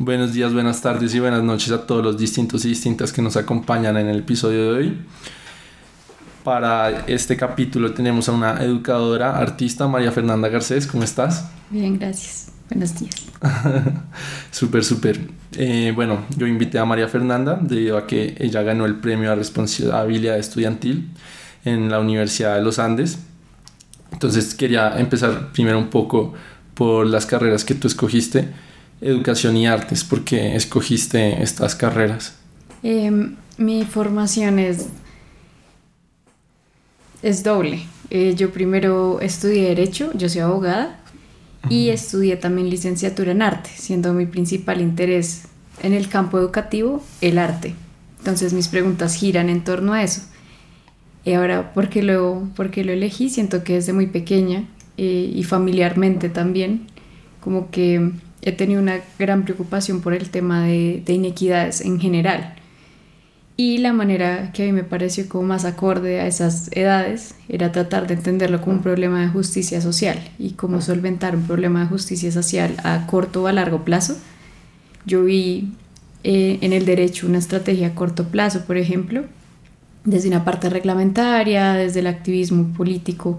Buenos días, buenas tardes y buenas noches a todos los distintos y distintas que nos acompañan en el episodio de hoy. Para este capítulo tenemos a una educadora, artista, María Fernanda Garcés. ¿Cómo estás? Bien, gracias. Buenos días. súper, súper. Eh, bueno, yo invité a María Fernanda debido a que ella ganó el premio a responsabilidad estudiantil en la Universidad de los Andes. Entonces quería empezar primero un poco por las carreras que tú escogiste educación y artes? ¿Por qué escogiste estas carreras? Em, mi formación es, es doble. Eh, yo primero estudié Derecho, yo soy abogada, y estudié también licenciatura en arte, siendo mi principal interés en el campo educativo el arte. Entonces mis preguntas giran en torno a eso. Y ahora, ¿por qué lo, por qué lo elegí? Siento que desde muy pequeña eh, y familiarmente también, como que he tenido una gran preocupación por el tema de, inequidades en general. Y la manera que a mí me pareció como más acorde a esas edades era tratar de entenderlo como un problema de justicia social y cómo solventar un problema de justicia social a corto o a largo plazo. Yo vi eh, en el derecho una estrategia a corto plazo, por ejemplo, desde una parte reglamentaria, desde el activismo político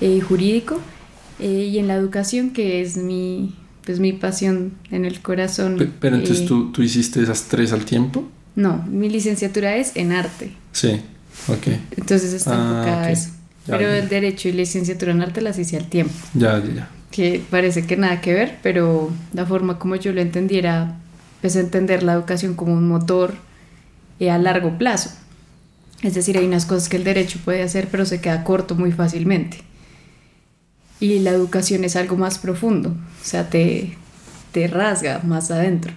y jurídico, eh, y en la educación, que es mi, pues mi pasión en el corazón. Pero, entonces eh, ¿tú, tú hiciste esas tres al tiempo? No, mi licenciatura es en arte. Sí, ok. Entonces está ah, enfocada a eso. pero el derecho y licenciatura en arte las hice al tiempo. Ya, ya, ya. Que parece que nada que ver, pero la forma como yo lo entendiera, pues entender la educación como un motor eh, a largo plazo. Es decir, hay unas cosas que el derecho puede hacer, pero se queda corto muy fácilmente y la educación es algo más profundo, o sea, te, te rasga más adentro.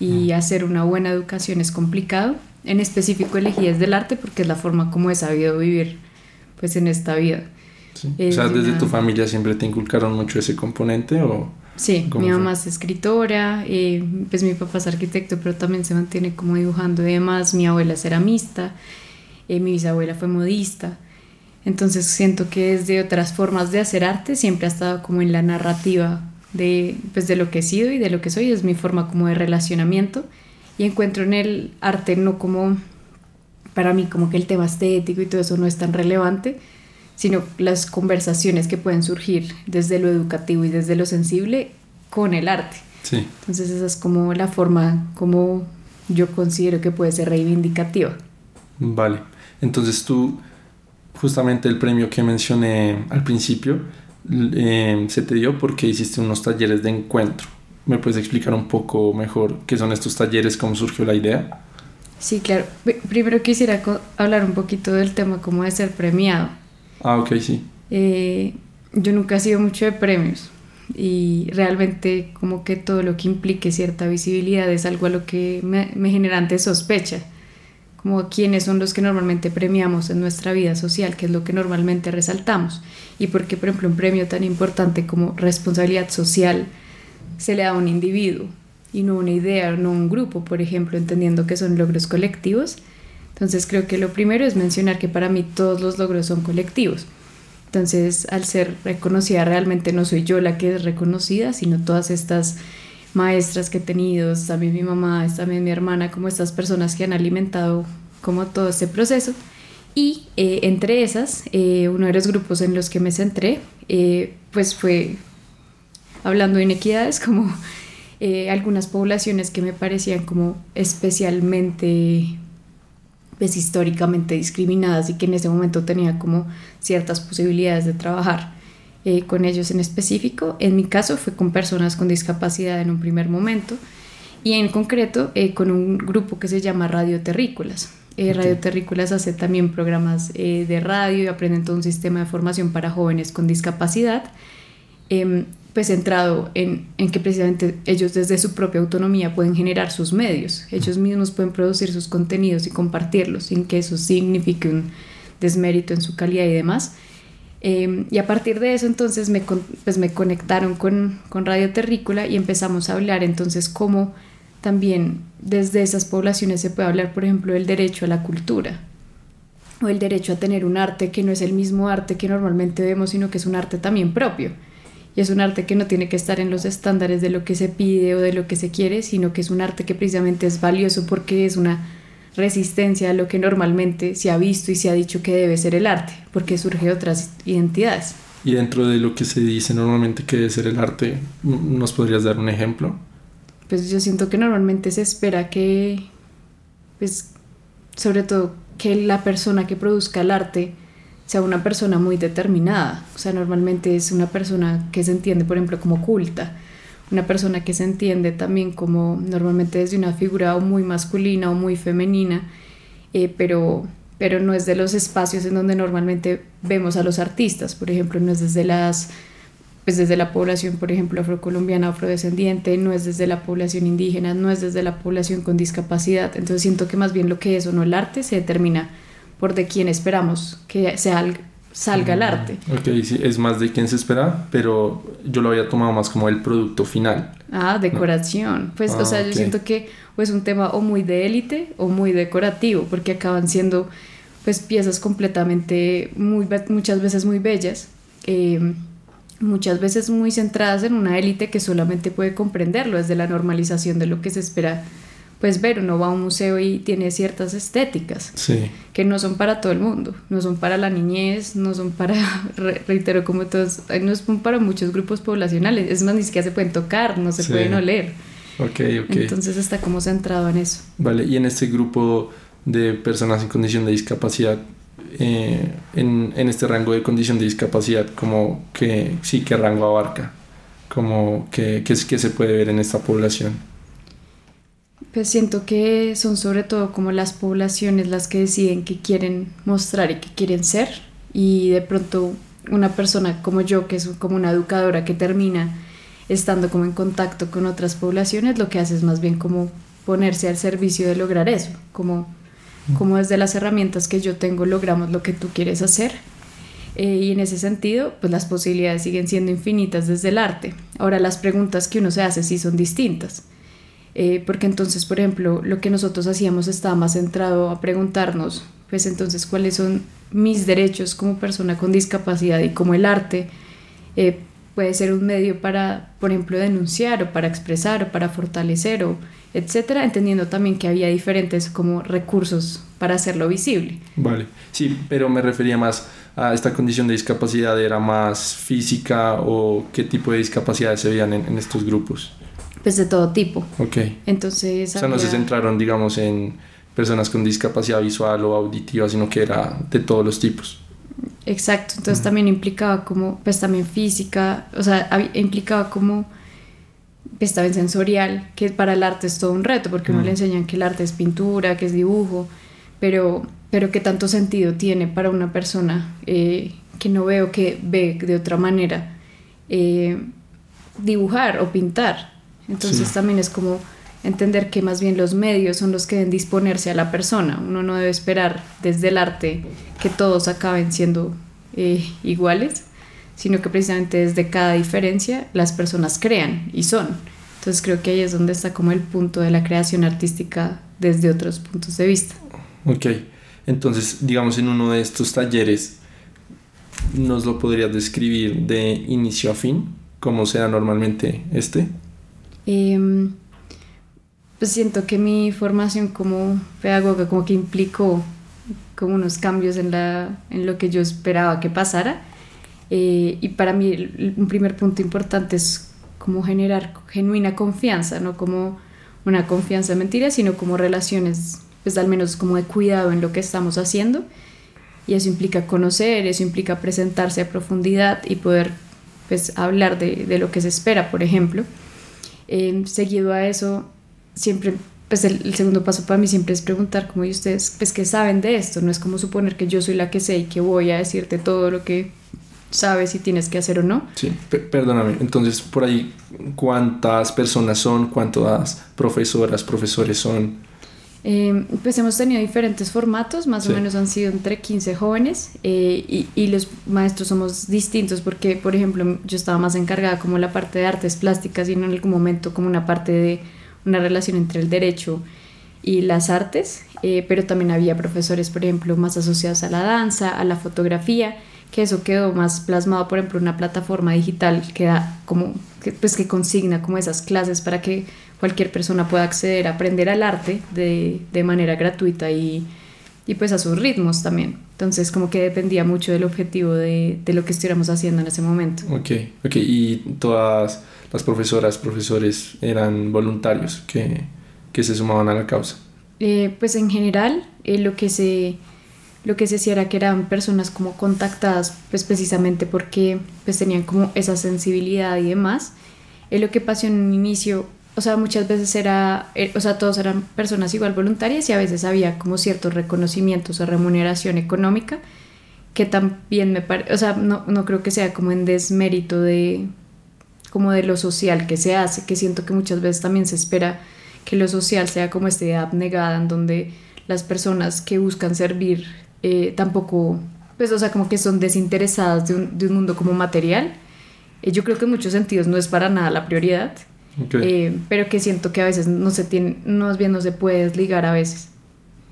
Y hacer una buena educación es complicado. En específico elegí desde el arte porque es la forma como he sabido vivir pues en esta vida. O sea, desde tu familia siempre te inculcaron mucho ese componente o... Sí, mi mamá es escritora, eh, pues mi papá es arquitecto, pero también se mantiene como dibujando y demás. Mi abuela es ceramista, eh, mi bisabuela fue modista. Entonces siento que desde otras formas de hacer arte siempre ha estado como en la narrativa de, pues, de lo que he sido y de lo que soy, es mi forma como de relacionamiento y encuentro en el arte no como, para mí como que el tema estético y todo eso no es tan relevante, sino las conversaciones que pueden surgir desde lo educativo y desde lo sensible con el arte. Sí. Entonces esa es como la forma como yo considero que puede ser reivindicativa. Vale, entonces tú justamente el premio que mencioné al principio eh, se te dio porque hiciste unos talleres de encuentro. ¿Me puedes explicar un poco mejor qué son estos talleres, cómo surgió la idea? Sí, claro. Primero quisiera hablar un poquito del tema cómo de ser premiado. Ah, ok, sí. Eh, yo nunca he sido mucho de premios y realmente como que todo lo que implique cierta visibilidad es algo a lo que me, me genera antes sospecha como quiénes son los que normalmente premiamos en nuestra vida social, que es lo que normalmente resaltamos, y por qué, por ejemplo, un premio tan importante como responsabilidad social se le da a un individuo y no una idea, no un grupo, por ejemplo, entendiendo que son logros colectivos. Entonces creo que lo primero es mencionar que para mí todos los logros son colectivos. Entonces, al ser reconocida, realmente no soy yo la que es reconocida, sino todas estas maestras que he tenido, también mi mamá, también mi hermana, como estas personas que han alimentado como todo este proceso. Y eh, entre esas, eh, uno de los grupos en los que me centré, eh, pues fue hablando de inequidades, como algunas poblaciones que me parecían como especialmente, pues históricamente discriminadas y que en ese momento tenía como ciertas posibilidades de trabajar. Eh, con ellos en específico. En mi caso fue con personas con discapacidad en un primer momento y en concreto eh, con un grupo que se llama Radio Terrícolas. Eh, Radio Terrícolas hace también programas de radio y aprenden todo un sistema de formación para jóvenes con discapacidad, em, pues centrado en, en, que precisamente ellos desde su propia autonomía pueden generar sus medios, ellos mismos pueden producir sus contenidos y compartirlos sin que eso signifique un desmérito en su calidad y demás. Em, y a partir de eso entonces me, pues me conectaron con, con, Radio Terrícola y empezamos a hablar. Entonces cómo también desde esas poblaciones se puede hablar, por ejemplo, del derecho a la cultura o el derecho a tener un arte que no es el mismo arte que normalmente vemos, sino que es un arte también propio. Y es un arte que no tiene que estar en los estándares de lo que se pide o de lo que se quiere, sino que es un arte que precisamente es valioso porque es una resistencia a lo que normalmente se ha visto y se ha dicho que debe ser el arte, porque surge de otras identidades. Y dentro de lo que se dice normalmente que debe ser el arte, ¿nos podrías dar un ejemplo? Pues yo siento que normalmente se espera que, pues, sobre todo que la persona que produzca el arte sea una persona muy determinada. O sea, normalmente es una persona que se entiende, por ejemplo, como culta una persona que se entiende también como normalmente desde una figura o muy masculina o muy femenina, eh, pero, pero no es de los espacios en donde normalmente vemos a los artistas, por ejemplo, no es desde las pues desde la población, por ejemplo, afrocolombiana, afrodescendiente, no es desde la población indígena, no es desde la población con discapacidad. Entonces siento que más bien lo que es o no el arte se determina por de quién esperamos que sea salga el arte. Ok, sí, es más de quien se espera, pero yo lo había tomado más como el producto final. Ah, decoración. Pues, o sea, yo ah, siento que es un tema o muy de élite o muy decorativo, porque acaban siendo pues piezas completamente, muy, muchas veces muy bellas, eh, muchas veces muy centradas en una élite que solamente puede comprenderlo desde la normalización de lo que se espera pues ver, uno va a un museo y tiene ciertas estéticas que no son para todo el mundo, no son para la niñez, no son para, reitero, como todos, no son para muchos grupos poblacionales, es más, ni siquiera se pueden tocar, no se pueden oler. Ok, ok. Entonces está como centrado en eso. Vale, y en este grupo de personas en condición de discapacidad, eh, en, en, este rango de condición de discapacidad, como que, sí, ¿qué rango abarca? Como que, que, que se puede ver en esta población. Pues siento que son sobre todo como las poblaciones las que deciden qué quieren mostrar y qué quieren ser. Y de pronto una persona como yo que es como una educadora que termina estando como en contacto con otras poblaciones lo que hace es más bien como ponerse al servicio de lograr eso. Como como desde las herramientas que yo tengo logramos lo que tú quieres hacer. Eh, y en ese sentido pues las posibilidades siguen siendo infinitas desde el arte. Ahora las preguntas que uno se hace sí son distintas eh, porque entonces, por ejemplo, lo que nosotros hacíamos estaba más centrado a preguntarnos, pues entonces, cuáles son mis derechos como persona con discapacidad y cómo el arte eh, puede ser un medio para, por ejemplo, denunciar o para expresar o para fortalecer o etcétera, entendiendo también que había diferentes como recursos para hacerlo visible. Vale, sí, pero me refería más a esta condición de discapacidad, ¿era más física o qué tipo de discapacidades se veían en estos grupos? Pues de todo tipo. Ok. Entonces... O sea, no se centraron, digamos, en personas con discapacidad visual o auditiva, sino que era de todos los tipos. Exacto, entonces también implicaba como, pues también física, o sea, implicaba como, pues también sensorial, que para el arte es todo un reto, porque uno le enseñan que el arte es pintura, que es dibujo, pero, pero qué tanto sentido tiene para una persona eh, que no veo que ve de otra manera eh, dibujar o pintar. Entonces también es como entender que más bien los medios son los que deben disponerse a la persona. Uno no debe esperar desde el arte que todos acaben siendo eh, iguales, sino que precisamente desde cada diferencia las personas crean y son. Entonces creo que ahí es donde está como el punto de la creación artística desde otros puntos de vista. Ok, entonces digamos en uno de estos talleres, ¿nos lo podrías describir de inicio a fin? ¿Cómo sea normalmente este? Em, pues siento que mi formación como pedagoga como que implicó como unos cambios en, la, en lo que yo esperaba que pasara. Eh, y para mí un primer punto importante es como generar genuina confianza, no como una confianza mentira, sino como relaciones, pues al menos como de cuidado en lo que estamos haciendo. Y eso implica conocer, eso implica presentarse a profundidad y poder pues hablar de, de lo que se espera, por ejemplo. Em, seguido a eso, siempre, pues el, segundo paso para mí siempre es preguntar, como y ustedes, pues saben de esto, no es como suponer que yo soy la que sé y que voy a decirte todo lo que sabes si tienes que hacer o no. Sí, perdóname, entonces por ahí, ¿cuántas personas son? ¿Cuántas profesoras, profesores son? Eh, pues hemos tenido diferentes formatos, más o menos han sido entre 15 jóvenes eh, y, y, los maestros somos distintos porque, por ejemplo, yo estaba más encargada como la parte de artes plásticas y en algún momento como una parte de una relación entre el derecho y las artes, eh, pero también había profesores, por ejemplo, más asociados a la danza, a la fotografía, que eso quedó más plasmado, por ejemplo, en una plataforma digital que da como, que, pues que consigna como esas clases para que cualquier persona pueda acceder a aprender al arte de, de manera gratuita y, y, pues a sus ritmos también. Entonces como que dependía mucho del objetivo de, de lo que estuviéramos haciendo en ese momento. Ok, ok, y todas las profesoras, profesores eran voluntarios que, que se sumaban a la causa. Eh, pues en general eh, lo que se lo que se hacía era que eran personas como contactadas pues precisamente porque pues tenían como esa sensibilidad y demás eh, lo que pasó en un inicio o sea muchas veces era eh, o sea todos eran personas igual voluntarias y a veces había como ciertos reconocimientos o remuneración económica que también me parece o sea no, no creo que sea como en desmérito de como de lo social que se hace que siento que muchas veces también se espera que lo social sea como esta idea abnegada en donde las personas que buscan servir eh, tampoco, pues, o sea, como que son desinteresadas de un, de un mundo como material. Eh, yo creo que en muchos sentidos no es para nada la prioridad, Okay. eh, pero que siento que a veces no se tiene, no bien no se puede desligar a veces.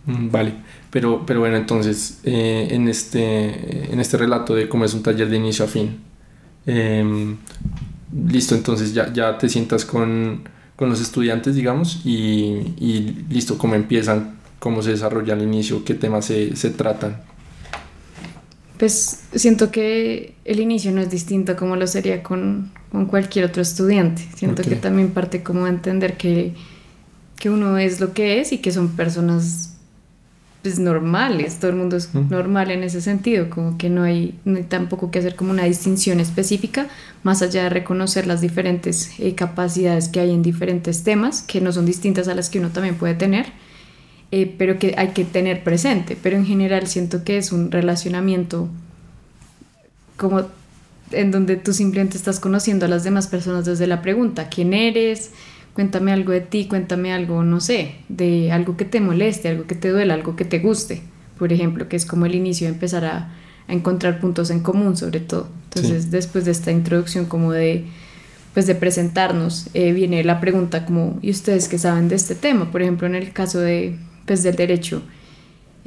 Mm, Vale, pero, pero bueno, entonces, eh, en, este, en este relato de cómo es un taller de inicio a fin, em, listo, entonces ya, ya te sientas con, con los estudiantes, digamos, y, y listo, cómo empiezan, cómo se desarrolla al inicio, qué temas se, se tratan. Pues siento que el inicio no es distinto como lo sería con, con cualquier otro estudiante. Siento que también parte como de entender que, que uno es lo que es y que son personas pues normales, todo el mundo es Ujú. normal en ese sentido, como que no hay, no hay tampoco que hacer como una distinción específica, más allá de reconocer las diferentes eh, capacidades que hay en diferentes temas, que no son distintas a las que uno también puede tener, eh, pero que hay que tener presente. Pero en general siento que es un relacionamiento como en donde tú simplemente estás conociendo a las demás personas desde la pregunta, ¿quién eres? Cuéntame algo de ti, cuéntame algo, no sé, de algo que te moleste, algo que te duela, algo que te guste, por ejemplo, que es como el inicio de empezar a, a encontrar puntos en común sobre todo. Entonces, Sí. después de esta introducción como de pues de presentarnos, eh, viene la pregunta como, ¿y ustedes qué saben de este tema? Por ejemplo, en el caso de, pues, del derecho,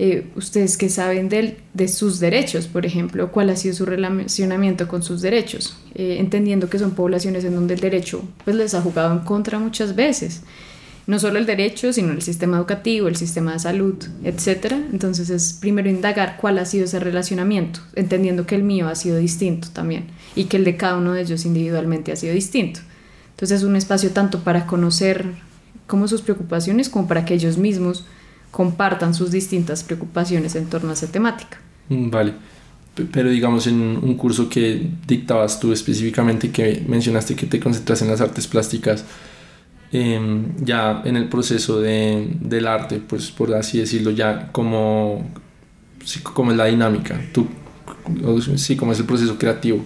eh, ¿ustedes qué saben del, de sus derechos? Por ejemplo, ¿cuál ha sido su relacionamiento con sus derechos? Eh, entendiendo que son poblaciones en donde el derecho pues, les ha jugado en contra muchas veces. No solo el derecho, sino el sistema educativo, el sistema de salud, etc. Entonces es primero indagar cuál ha sido ese relacionamiento, entendiendo que el mío ha sido distinto también y que el de cada uno de ellos individualmente ha sido distinto. Entonces es un espacio tanto para conocer como sus preocupaciones como para que ellos mismos compartan sus distintas preocupaciones en torno a esa temática. Mm, Vale, pero digamos en un curso que dictabas tú específicamente, que mencionaste que te concentras en las artes plásticas, em, ya en el proceso de, del arte, pues por así decirlo, ya como, como es la dinámica, tú, sí, como es el proceso creativo.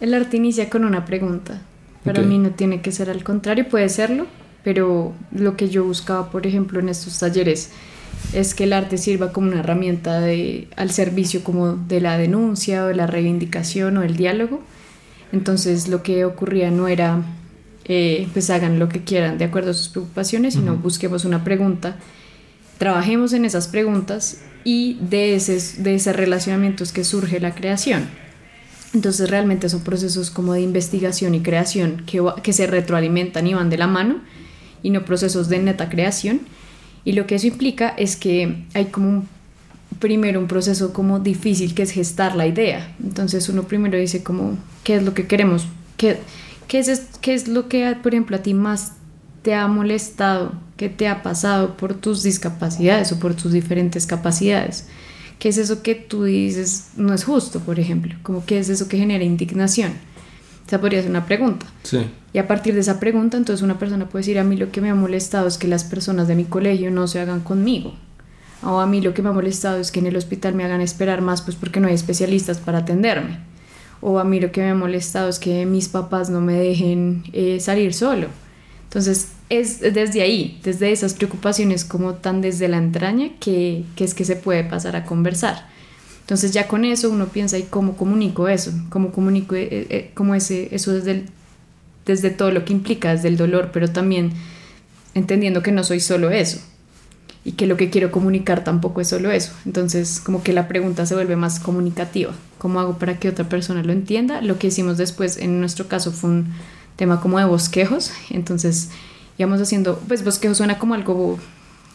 El arte inicia con una pregunta. Para Ok. mí no tiene que ser al contrario, puede serlo, pero lo que yo buscaba, por ejemplo, en estos talleres es que el arte sirva como una herramienta de, al servicio como de la denuncia o de la reivindicación o el diálogo. Entonces lo que ocurría no era eh, pues hagan lo que quieran de acuerdo a sus preocupaciones, sino Ujú. busquemos una pregunta, trabajemos en esas preguntas y de ese, de ese relacionamiento es que surge la creación. Entonces realmente son procesos como de investigación y creación que, que se retroalimentan y van de la mano y no procesos de neta creación. Y lo que eso implica es que hay como primero un proceso como difícil que es gestar la idea. Entonces uno primero dice como, ¿qué es lo que queremos? ¿Qué, qué, es, es- qué es lo que, por ejemplo, a ti más te ha molestado? ¿Qué te ha pasado por tus discapacidades o por tus diferentes capacidades? ¿Qué es eso que tú dices no es justo, por ejemplo? Como qué es eso que genera indignación? Esa podría ser una pregunta. Sí, Y a partir de esa pregunta, entonces una persona puede decir, a mí lo que me ha molestado es que las personas de mi colegio no se hagan conmigo. O a mí lo que me ha molestado es que en el hospital me hagan esperar más, pues porque no hay especialistas para atenderme. O a mí lo que me ha molestado es que mis papás no me dejen eh, salir solo. Entonces es desde ahí, desde esas preocupaciones como tan desde la entraña que, que es que se puede pasar a conversar. Entonces ya con eso uno piensa, ¿y cómo comunico eso? ¿Cómo comunico eh, eh, cómo ese, eso desde, desde todo lo que implica, desde el dolor, pero también entendiendo que no soy solo eso? y que lo que quiero comunicar tampoco es solo eso. Entonces, como que la pregunta se vuelve más comunicativa. ¿Cómo hago para que otra persona lo entienda? Lo que hicimos después, en nuestro caso, fue un tema como de bosquejos. Entonces, íbamos haciendo, pues bosquejos suena como algo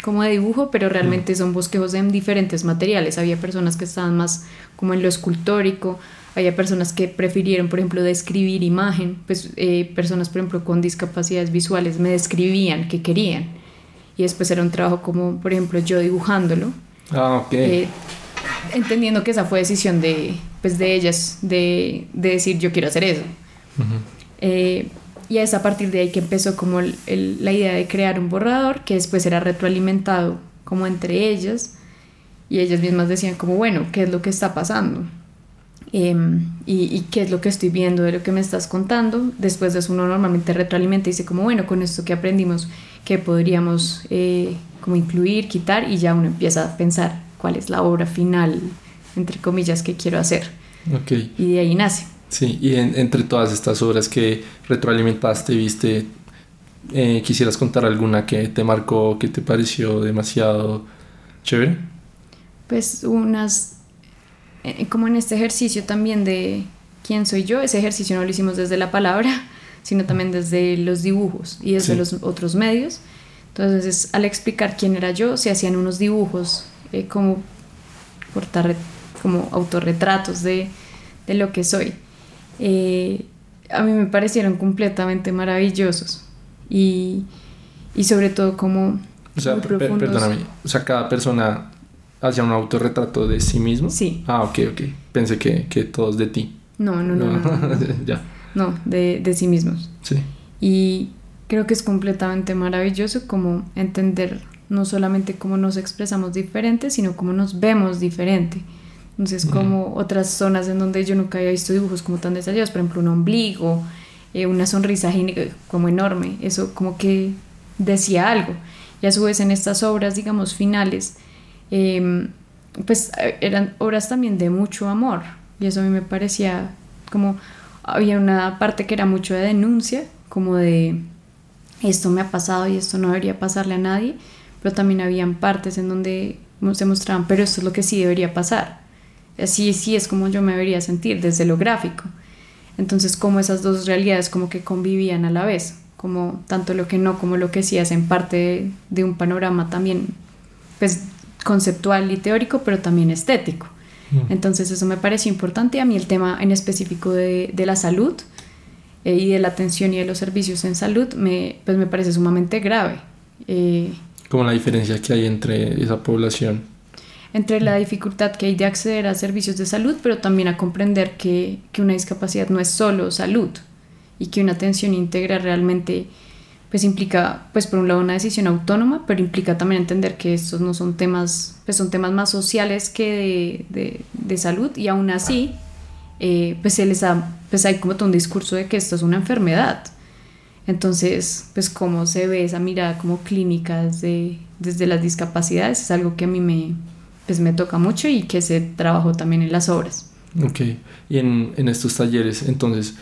como de dibujo, pero realmente son bosquejos en diferentes materiales. Había personas que estaban más como en lo escultórico, había personas que prefirieron, por ejemplo, describir imagen, pues eh, personas, por ejemplo, con discapacidades visuales me describían qué querían. Y después era un trabajo como, por ejemplo, yo dibujándolo. Ah, ok. Eh, entendiendo que esa fue decisión de, pues, de ellas, de, de decir yo quiero hacer eso. eh, y es a partir de ahí que empezó como el, el, la idea de crear un borrador que después era retroalimentado como entre ellas y ellas mismas decían como bueno, ¿qué es lo que está pasando? Eh, y, y, qué es lo que estoy viendo de lo que me estás contando. Después de eso uno normalmente retroalimenta y dice como bueno, con esto que aprendimos, ¿qué podríamos eh, como incluir, quitar? Y ya uno empieza a pensar cuál es la obra final, entre comillas, que quiero hacer. Okay. Y de ahí nace. Sí, y en, entre todas estas obras que retroalimentaste, viste, eh, ¿quisieras contar alguna que te marcó, que te pareció demasiado chévere? Pues unas, eh, como en este ejercicio también de quién soy yo, ese ejercicio no lo hicimos desde la palabra, sino también desde los dibujos y desde sí. los otros medios. Entonces, al explicar quién era yo, se hacían unos dibujos eh, como, portar, como autorretratos de, de lo que soy eh, a mí me parecieron completamente maravillosos y, y sobre todo como... O sea, perdóname, o sea, cada persona hacía un autorretrato de sí mismo. Sí. Ah, ok, ok. Pensé que, que todos de ti. No, no, no. no, no, no. ya. No, de, de sí mismos. Sí. Y creo que es completamente maravilloso como entender no solamente cómo nos expresamos diferente, sino cómo nos vemos diferente. Entonces, como otras zonas en donde yo nunca había visto dibujos como tan detallados, por ejemplo, un ombligo, eh, una sonrisa como enorme, eso como que decía algo. Y a su vez en estas obras, digamos, finales, eh, pues eran obras también de mucho amor. Y eso a mí me parecía como, había una parte que era mucho de denuncia, como de esto me ha pasado y esto no debería pasarle a nadie, pero también habían partes en donde se mostraban, pero esto es lo que sí debería pasar así sí es como yo me debería sentir desde lo gráfico. Entonces, como esas dos realidades como que convivían a la vez, como tanto lo que no como lo que sí hacen parte de, de un panorama también, pues conceptual y teórico, pero también estético. Mm. Entonces, eso me pareció importante. A mí el tema en específico de, de la salud eh, y de la atención y de los servicios en salud, me, pues me parece sumamente grave. Eh, como la diferencia que hay entre esa población entre la dificultad que hay de acceder a servicios de salud, pero también a comprender que, que una discapacidad no es solo salud y que una atención íntegra realmente pues implica, pues por un lado una decisión autónoma, pero implica también entender que estos no son temas, pues son temas más sociales que de, de, de salud y aún así, eh, pues se les ha, pues hay como todo un discurso de que esto es una enfermedad. Entonces, pues cómo se ve esa mirada como clínica desde, desde las discapacidades es algo que a mí me, pues me toca mucho y que se trabajó también en las obras. Ok, y en, en estos talleres, entonces,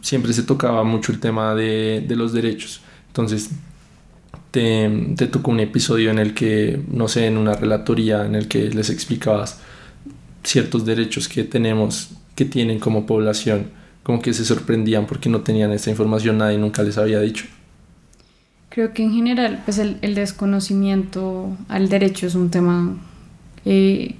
siempre se tocaba mucho el tema de, de los derechos. Entonces, te, te, tocó un episodio en el que, no sé, en una relatoría en el que les explicabas ciertos derechos que tenemos, que tienen como población, como que se sorprendían porque no tenían esta información, nadie nunca les había dicho. Creo que en general, pues el, el desconocimiento al derecho es un tema eh,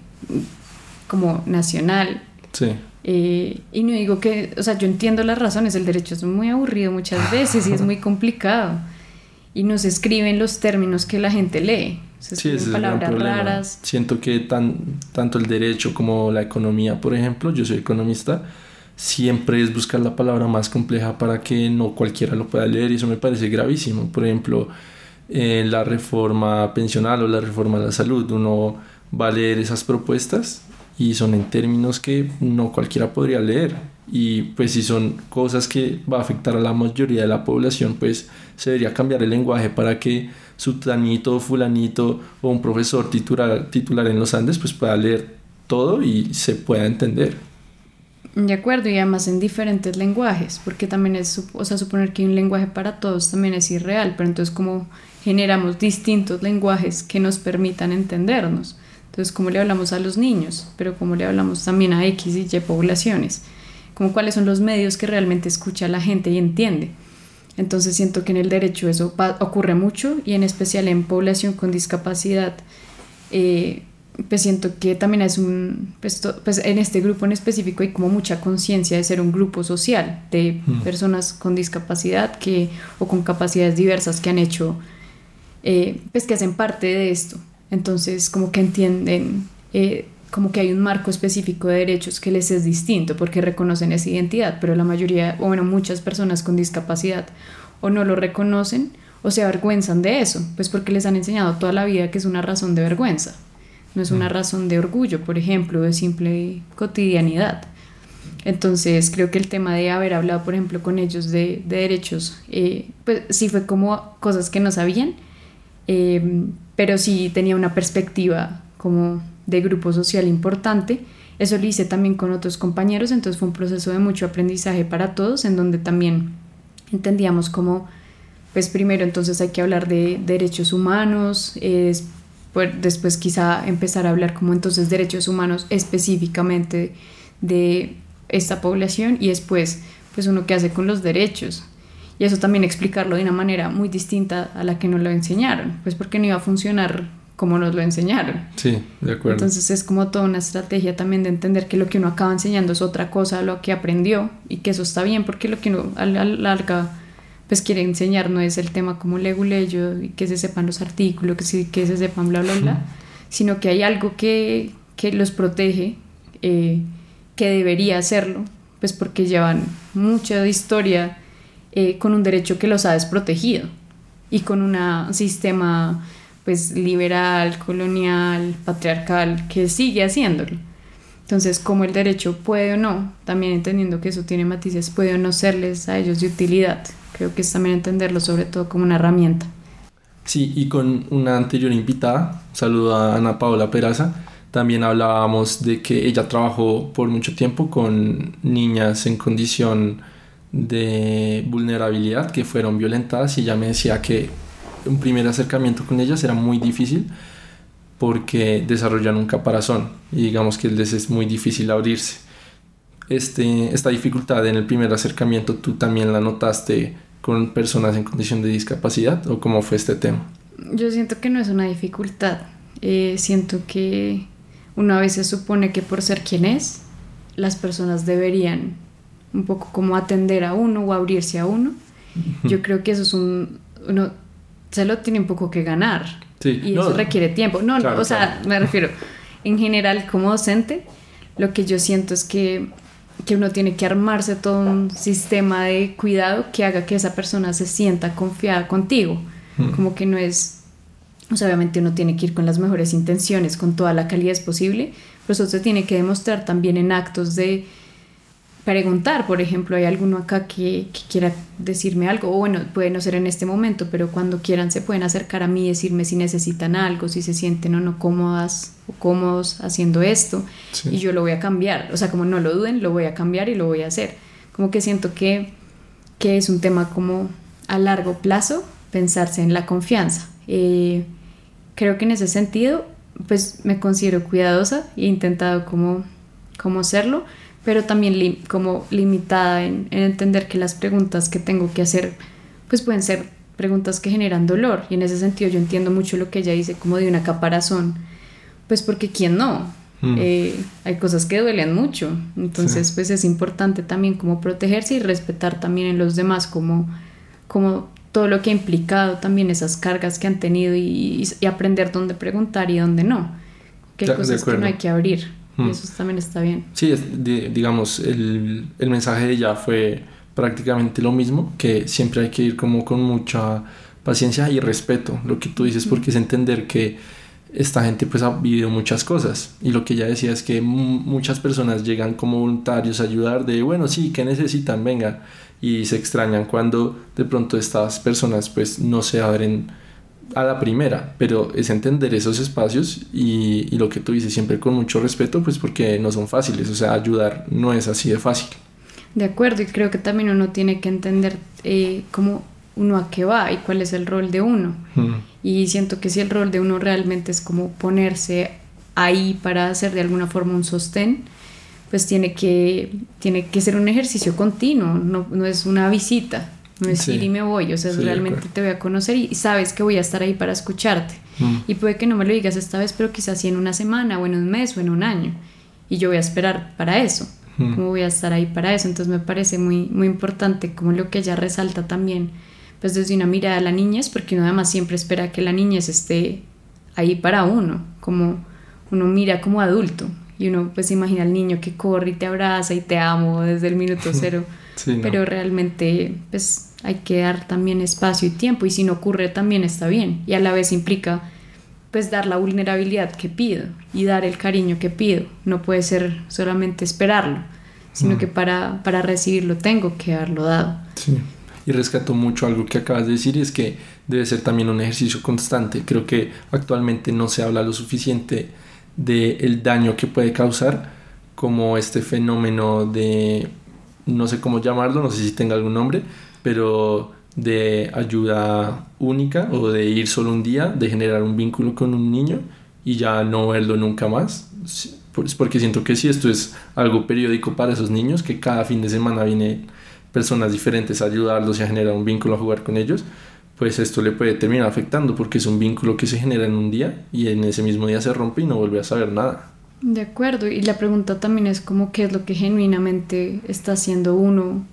como nacional. Sí. Eh, y no digo que, o sea, yo entiendo las razones, el derecho es muy aburrido muchas veces y es muy complicado. Y no se escriben los términos que la gente lee. Se sí, ese palabras es el gran raras. Siento que tan, tanto el derecho como la economía, por ejemplo, yo soy economista, siempre es buscar la palabra más compleja para que no cualquiera lo pueda leer y eso me parece gravísimo. Por ejemplo, eh, la reforma pensional o la reforma de la salud, uno va a leer esas propuestas y son en términos que no cualquiera podría leer y pues si son cosas que va a afectar a la mayoría de la población pues se debería cambiar el lenguaje para que sutanito, fulanito o un profesor titular, titular en los Andes pues pueda leer todo y se pueda entender. De acuerdo, y además en diferentes lenguajes, porque también es, o sea, suponer que un lenguaje para todos también es irreal, pero entonces como generamos distintos lenguajes que nos permitan entendernos. Entonces, ¿cómo le hablamos a los niños? Pero ¿cómo le hablamos también a X y Y poblaciones? Como cuáles son los medios que realmente escucha la gente y entiende. Entonces siento que en el derecho eso ocurre mucho y en especial en población con discapacidad. Eh, pues siento que también es un, pues, pues, en este grupo en específico hay como mucha conciencia de ser un grupo social de mm. personas con discapacidad que, o con capacidades diversas que han hecho, eh, pues que hacen parte de esto. Entonces como que entienden, eh, como que hay un marco específico de derechos que les es distinto porque reconocen esa identidad, pero la mayoría, o bueno, muchas personas con discapacidad o no lo reconocen o se avergüenzan de eso, pues porque les han enseñado toda la vida que es una razón de vergüenza no es una mm. razón de orgullo, por ejemplo, de simple cotidianidad. Entonces creo que el tema de haber hablado, por ejemplo, con ellos de, derechos, eh, pues sí fue como cosas que no sabían, eh, pero sí tenía una perspectiva como de grupo social importante. Eso lo hice también con otros compañeros, entonces fue un proceso de mucho aprendizaje para todos, en donde también entendíamos cómo, pues primero entonces hay que hablar de derechos humanos, después quizá empezar a hablar como entonces derechos humanos específicamente de esta población y después pues uno qué hace con los derechos y eso también explicarlo de una manera muy distinta a la que nos lo enseñaron pues porque no iba a funcionar como nos lo enseñaron. Sí de acuerdo. Entonces es como toda una estrategia también de entender que lo que uno acaba enseñando es otra cosa a lo que aprendió y que eso está bien porque lo que uno a la larga pues quiere enseñar no es el tema como leguleyo y que se sepan los artículos, que se, que se sepan bla, bla, bla, sino que hay algo que, que los protege, eh, que debería hacerlo, pues porque llevan mucha historia eh, con un derecho que los ha desprotegido y con un sistema pues liberal, colonial, patriarcal, que sigue haciéndolo. Entonces, como el derecho puede o no, también entendiendo que eso tiene matices, puede o no serles a ellos de utilidad. Creo que es también entenderlo sobre todo como una herramienta. Sí, y con una anterior invitada, saludo a Ana Paola Peraza, también hablábamos de que ella trabajó por mucho tiempo con niñas en condición de vulnerabilidad que fueron violentadas y ella me decía que un primer acercamiento con ellas era muy difícil porque desarrollan un caparazón y digamos que les es muy difícil abrirse. Este, esta dificultad en el primer acercamiento tú también la notaste con personas en condición de discapacidad o cómo fue este tema? Yo siento que no es una dificultad. Eh, siento que uno a veces supone que por ser quien es, las personas deberían un poco como atender a uno o abrirse a uno. Yo creo que eso es un... Uno se lo tiene un poco que ganar. y eso requiere tiempo. No, o sea, me refiero, en general como docente, lo que yo siento es que que uno tiene que armarse todo un sistema de cuidado que haga que esa persona se sienta confiada contigo. Como que no es, o sea, obviamente uno tiene que ir con las mejores intenciones, con toda la calidad posible, pero eso se tiene que demostrar también en actos de preguntar, por ejemplo, hay alguno acá que, quiera decirme algo, o bueno, puede no ser en este momento, pero cuando quieran se pueden acercar a mí y decirme si necesitan algo, si se sienten o no cómodas o cómodos haciendo esto, y yo lo voy a cambiar, o sea, como no lo duden, lo voy a cambiar y lo voy a hacer. Como que siento que, que es un tema como a largo plazo pensarse en la confianza. Eh, creo que en ese sentido, pues me considero cuidadosa e he intentado como, como serlo, pero también como limitada en, entender que las preguntas que tengo que hacer pues pueden ser preguntas que generan dolor. Y en ese sentido yo entiendo mucho lo que ella dice como de una caparazón. Pues porque quién no mm. eh, hay cosas que duelen mucho. Entonces pues es importante también como protegerse y respetar también en los demás como como todo lo que ha implicado también esas cargas que han tenido y, aprender dónde preguntar y dónde no. Qué cosas que no hay que abrir y eso también está bien. Sí, digamos, el, el, mensaje de ella fue prácticamente lo mismo, que siempre hay que ir como con mucha paciencia y respeto, lo que tú dices, porque es entender que esta gente pues ha vivido muchas cosas. Y lo que ella decía es que muchas personas llegan como voluntarios a ayudar de bueno sí que necesitan venga y se extrañan cuando de pronto estas personas pues no se abren a la primera, pero es entender esos espacios y, y, lo que tú dices siempre con mucho respeto, pues porque no son fáciles, o sea, ayudar no es así de fácil. De acuerdo, y creo que también uno tiene que entender eh, cómo uno a qué va y cuál es el rol de uno. Mm. Y siento que si el rol de uno realmente es como ponerse ahí para hacer de alguna forma un sostén, pues tiene que, tiene que ser un ejercicio continuo, no, no es una visita, no es ir y me voy, o sea, realmente te voy a conocer y sabes que voy a estar ahí para escucharte. Mm. Y puede que no me lo digas esta vez, pero quizás sí en una semana o en un mes o en un año. Y yo voy a esperar para eso. Mm. ¿Cómo voy a estar ahí para eso? Entonces me parece muy, muy importante como lo que ella resalta también, pues desde una mirada a la niñez, porque uno además siempre espera que la niñez esté ahí para uno, como uno mira como adulto y uno pues imagina al niño que corre y te abraza y te amo desde el minuto cero, pero realmente pues hay que dar también espacio y tiempo y si no ocurre también está bien y a la vez implica pues dar la vulnerabilidad que pido y dar el cariño que pido. No puede ser solamente esperarlo, sino mm. que para, para recibirlo tengo que haberlo dado. Sí. Y rescato mucho algo que acabas de decir y es que debe ser también un ejercicio constante. Creo que actualmente no se habla lo suficiente del el daño que puede causar como este fenómeno de, no sé cómo llamarlo, no sé si tenga algún nombre, pero de ayuda única o de ir solo un día, de generar un vínculo con un niño y ya no verlo nunca más. Porque siento que si esto es algo periódico para esos niños, que cada fin de semana vienen personas diferentes a ayudarlos y a generar un vínculo, a jugar con ellos, pues esto le puede terminar afectando porque es un vínculo que se genera en un día y en ese mismo día se rompe y no vuelve a saber nada. De acuerdo, y la pregunta también es como qué es lo que genuinamente está haciendo uno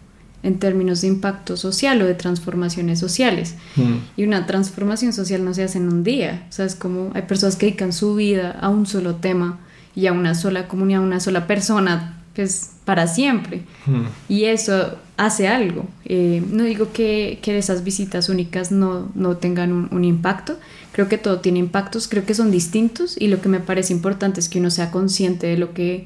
en términos de impacto social o de transformaciones sociales. Mm. Y una transformación social no se hace en un día. O sea, es como hay personas que dedican su vida a un solo tema y a una sola comunidad, a una sola persona, pues para siempre. Mm. Y eso hace algo. Eh, no digo que, que, esas visitas únicas no, no tengan un, un, impacto. Creo que todo tiene impactos, creo que son distintos y lo que me parece importante es que uno sea consciente de lo que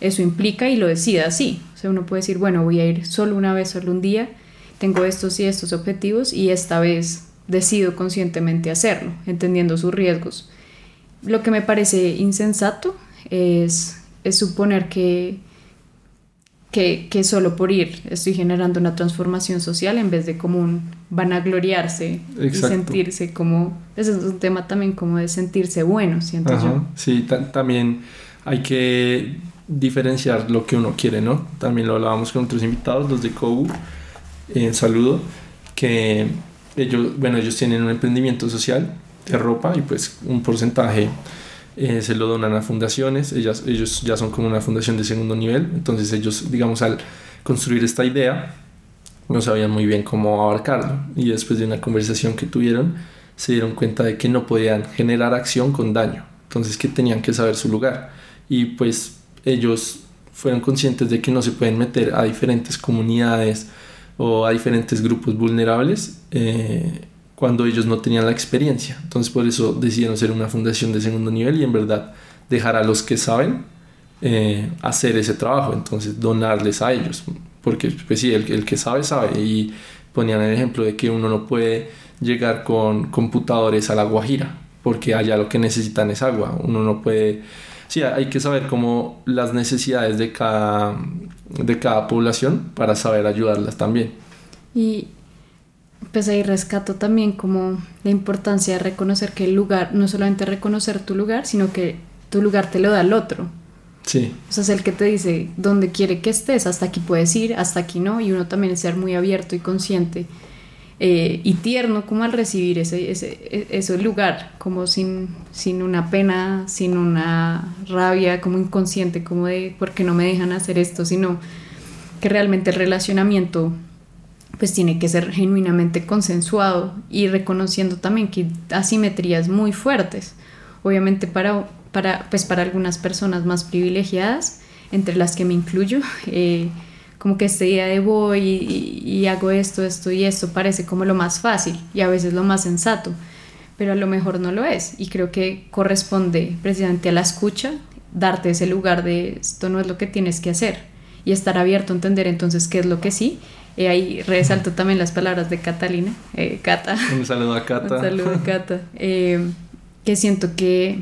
eso implica y lo decida así. Sea, uno puede decir, bueno, voy a ir solo una vez, solo un día, tengo estos y estos objetivos y esta vez decido conscientemente hacerlo, entendiendo sus riesgos. Lo que me parece insensato es, es suponer que, que, que, solo por ir estoy generando una transformación social en vez de como un vanagloriarse y sentirse como... Ese es un tema también como de sentirse bueno, siento yo. Sí, también hay que diferenciar lo que uno quiere, ¿no? También lo hablábamos con otros invitados, los de COU, en saludo, que ellos, bueno, ellos tienen un emprendimiento social de ropa y pues un porcentaje eh, se lo donan a fundaciones, ellas, ellos ya son como una fundación de segundo nivel, entonces ellos, digamos, al construir esta idea, no sabían muy bien cómo abarcarlo y después de una conversación que tuvieron, se dieron cuenta de que no podían generar acción con daño, entonces que tenían que saber su lugar y pues ellos fueron conscientes de que no se pueden meter a diferentes comunidades o a diferentes grupos vulnerables eh, cuando ellos no tenían la experiencia. Entonces por eso decidieron ser una fundación de segundo nivel y en verdad dejar a los que saben eh, hacer ese trabajo, entonces donarles a ellos, porque pues sí, el, el que sabe sabe. Y ponían el ejemplo de que uno no puede llegar con computadores a la Guajira, porque allá lo que necesitan es agua, uno no puede sí, hay que saber cómo las necesidades de cada, de cada población para saber ayudarlas también. Y pues ahí rescato también como la importancia de reconocer que el lugar, no solamente reconocer tu lugar, sino que tu lugar te lo da el otro. Sí. O sea, es el que te dice dónde quiere que estés, hasta aquí puedes ir, hasta aquí no, y uno también es ser muy abierto y consciente eh, y tierno como al recibir ese, ese, ese lugar, como sin, sin una pena, sin una rabia, como inconsciente, como de por qué no me dejan hacer esto, sino que realmente el relacionamiento pues tiene que ser genuinamente consensuado y reconociendo también que asimetrías muy fuertes, obviamente para, para, pues para algunas personas más privilegiadas, entre las que me incluyo, eh, como que este día de voy y, hago esto, esto y esto parece como lo más fácil y a veces lo más sensato, pero a lo mejor no lo es y creo que corresponde precisamente a la escucha darte ese lugar de esto no es lo que tienes que hacer y estar abierto a entender entonces qué es lo que sí. Y ahí resalto también las palabras de Catalina, eh, Cata. Un saludo a Cata. Un saludo a Cata. Eh, que siento que,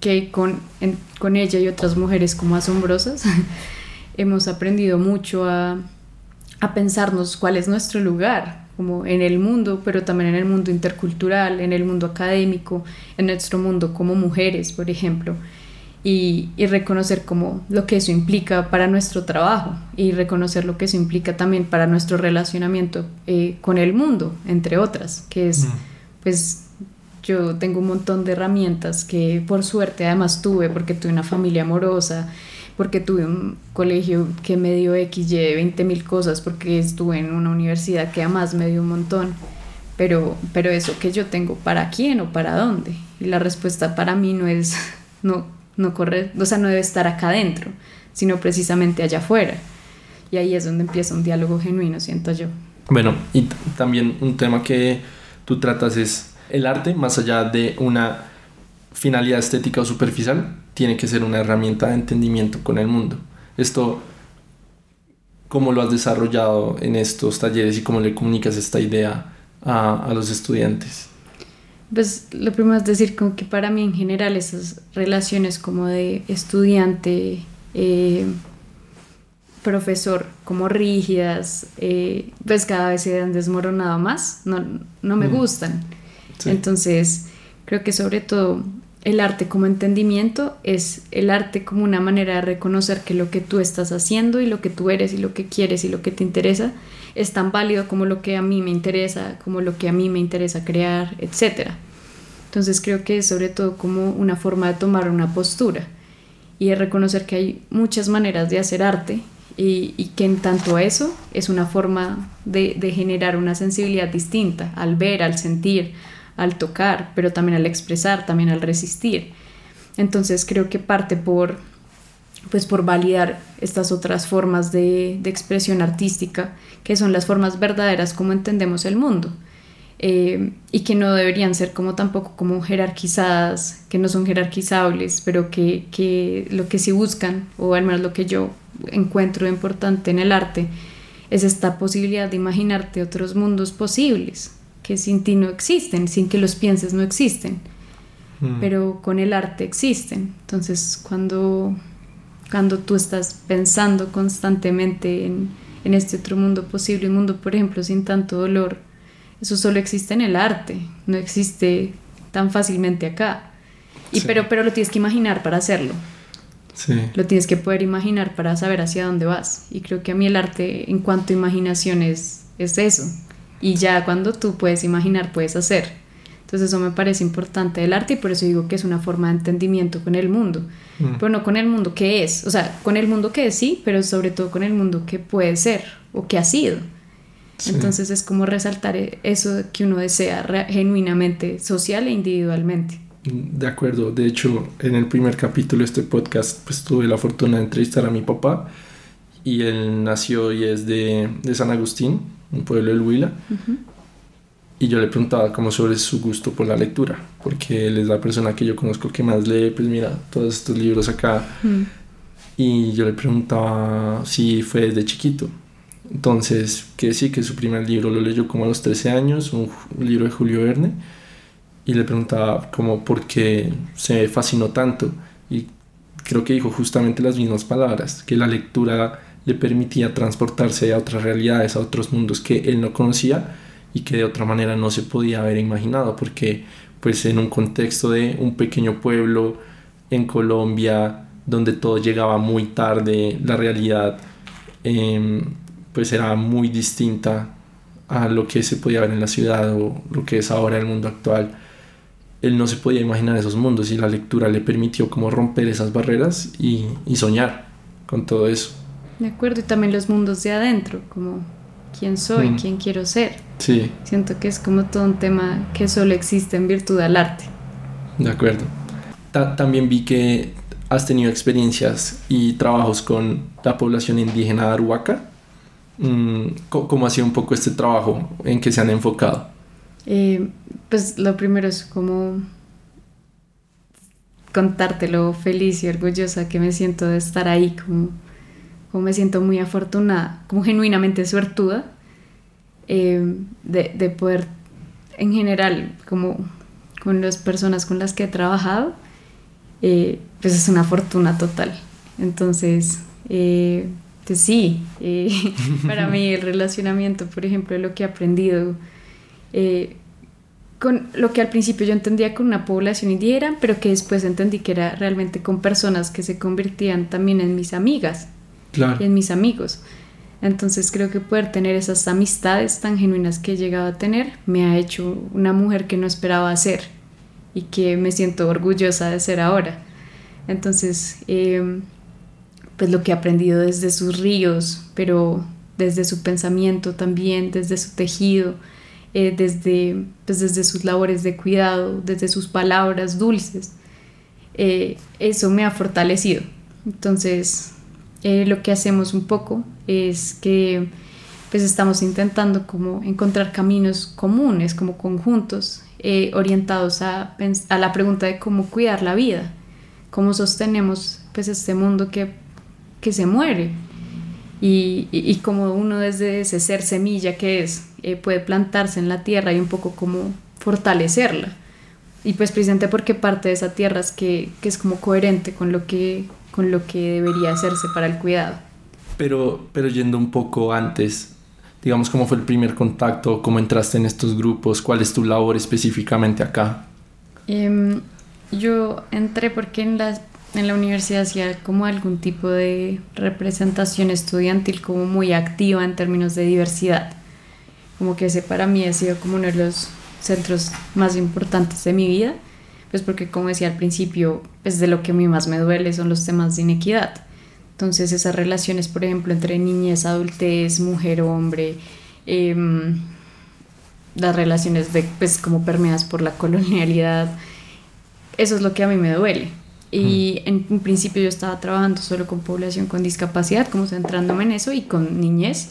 que con, con ella y otras mujeres como asombrosas hemos aprendido mucho a, a pensarnos cuál es nuestro lugar, como en el mundo, pero también en el mundo intercultural, en el mundo académico, en nuestro mundo como mujeres, por ejemplo y, reconocer como lo que eso implica para nuestro trabajo y reconocer lo que eso implica también para nuestro relacionamiento eh, con el mundo, entre otras, que es, mm. pues, yo tengo un montón de herramientas que por suerte además tuve porque tuve una familia amorosa, porque tuve un colegio que me dio XY 20 mil cosas, porque estuve en una universidad que además me dio un montón. Pero, pero eso que yo tengo, ¿para quién o para dónde? Y la respuesta para mí no es, no, no corre, o sea, no debe estar acá adentro, sino precisamente allá afuera. Y ahí es donde empieza un diálogo genuino, siento yo. Bueno, y también un tema que tú tratas es el arte, más allá de una finalidad estética o superficial, tiene que ser una herramienta de entendimiento con el mundo. Esto, ¿cómo lo has desarrollado en estos talleres y cómo le comunicas esta idea a, a los estudiantes? Pues lo primero es decir como que para mí en general esas relaciones como de estudiante, eh, profesor, como rígidas, eh, pues cada vez se han desmoronado más, no, no me mm. gustan. Entonces creo que sobre todo el arte como entendimiento es el arte como una manera de reconocer que lo que tú estás haciendo y lo que tú eres y lo que quieres y lo que te interesa es tan válido como lo que a mí me interesa, como lo que a mí me interesa crear, etc. Entonces creo que es sobre todo como una forma de tomar una postura y de reconocer que hay muchas maneras de hacer arte y, que en tanto a eso es una forma de, de generar una sensibilidad distinta al ver, al sentir, al tocar, pero también al expresar, también al resistir. Entonces creo que parte por pues por validar estas otras formas de, expresión artística, que son las formas verdaderas como entendemos el mundo. Eh, y que no deberían ser como tampoco como jerarquizadas, que no son jerarquizables, pero que, que, lo que sí buscan, o al menos lo que yo encuentro importante en el arte, es esta posibilidad de imaginarte otros mundos posibles, que sin ti no existen, sin que los pienses no existen, mm. pero con el arte existen. Entonces, cuando cuando tú estás pensando constantemente en, en este otro mundo posible, un mundo, por ejemplo, sin tanto dolor, eso solo existe en el arte, no existe tan fácilmente acá. Y pero, pero lo tienes que imaginar para hacerlo. Sí. Lo tienes que poder imaginar para saber hacia dónde vas. Y creo que a mí el arte en cuanto a imaginación es, es eso. Y ya cuando tú puedes imaginar, puedes hacer. Entonces eso me parece importante del arte y por eso digo que es una forma de entendimiento con el mundo. Mm. Pero no con el mundo que es, o sea, con el mundo que es sí, pero sobre todo con el mundo que puede ser o que ha sido. Entonces es como resaltar eso que uno desea genuinamente, social e individualmente. De acuerdo, de hecho en el primer capítulo de este podcast pues tuve la fortuna de entrevistar a mi papá y él nació y es de, de San Agustín, un pueblo de Huila y yo le preguntaba como sobre su gusto por la lectura, porque él es la persona que yo conozco que más lee, pues mira, todos estos libros acá. Mm. Y yo le preguntaba si fue desde chiquito. Entonces, que sí, que su primer libro lo leyó como a los 13 años, un, libro de Julio Verne, y le preguntaba como por qué se fascinó tanto. Y creo que dijo justamente las mismas palabras, que la lectura le permitía transportarse a otras realidades, a otros mundos que él no conocía y que de otra manera no se podía haber imaginado porque pues en un contexto de un pequeño pueblo en Colombia donde todo llegaba muy tarde, la realidad em, pues era muy distinta a lo que se podía ver en la ciudad o lo que es ahora el mundo actual. Él no se podía imaginar esos mundos y la lectura le permitió como romper esas barreras y soñar con todo eso. De acuerdo, y también los mundos de adentro, como quién soy, mm. quién quiero ser. Sí. Siento que es como todo un tema que solo existe en virtud del arte. De acuerdo. también vi que has tenido experiencias y trabajos con la población indígena Arhuaca. Mm, ¿Cómo ha sido un poco este trabajo? ¿En qué se han enfocado? Eh, pues lo primero es como contarte lo feliz y orgullosa que me siento de estar ahí como como me siento muy afortunada, como genuinamente suertuda eh, de, de, poder, en general, como con las personas con las que he trabajado, eh, pues es una fortuna total. Entonces, eh, pues sí, para mí el relacionamiento, por ejemplo, lo que he aprendido con lo que al principio yo entendía con una población indígena, pero que después entendí que era realmente con personas que se convertían también en mis amigas y en mis amigos. Entonces creo que poder tener esas amistades tan genuinas que he llegado a tener me ha hecho una mujer que no esperaba ser y que me siento orgullosa de ser ahora. Entonces, em, pues lo que he aprendido desde sus ríos, pero desde su pensamiento también, desde su tejido, eh, desde, pues desde sus labores de cuidado, desde sus palabras dulces. Eh, eso me ha fortalecido. Entonces, eh, lo que hacemos un poco es que pues estamos intentando como encontrar caminos comunes, como conjuntos, orientados a, a, la pregunta de cómo cuidar la vida, cómo sostenemos pues este mundo que, que se muere y, y, y como uno desde ese ser semilla que es eh, puede plantarse en la tierra y un poco como fortalecerla. Y pues precisamente porque parte de esa tierra es que, que es como coherente con lo que, con lo que debería hacerse para el cuidado. Pero, pero yendo un poco antes, digamos, ¿cómo fue el primer contacto? ¿Cómo entraste en estos grupos? ¿Cuál es tu labor específicamente acá? Em, yo entré porque en la, en la universidad hacía como algún tipo de representación estudiantil como muy activa en términos de diversidad como que ese para mí ha sido como uno de los centros más importantes de mi vida, pues porque como decía al principio, pues de lo que a mí más me duele son los temas de inequidad. Entonces esas relaciones, por ejemplo, entre niñez, adultez, mujer, hombre, em, las relaciones de, pues como permeadas por la colonialidad, eso es lo que a mí me duele. Y en un principio yo estaba trabajando solo con población con discapacidad, como centrándome en eso y con niñez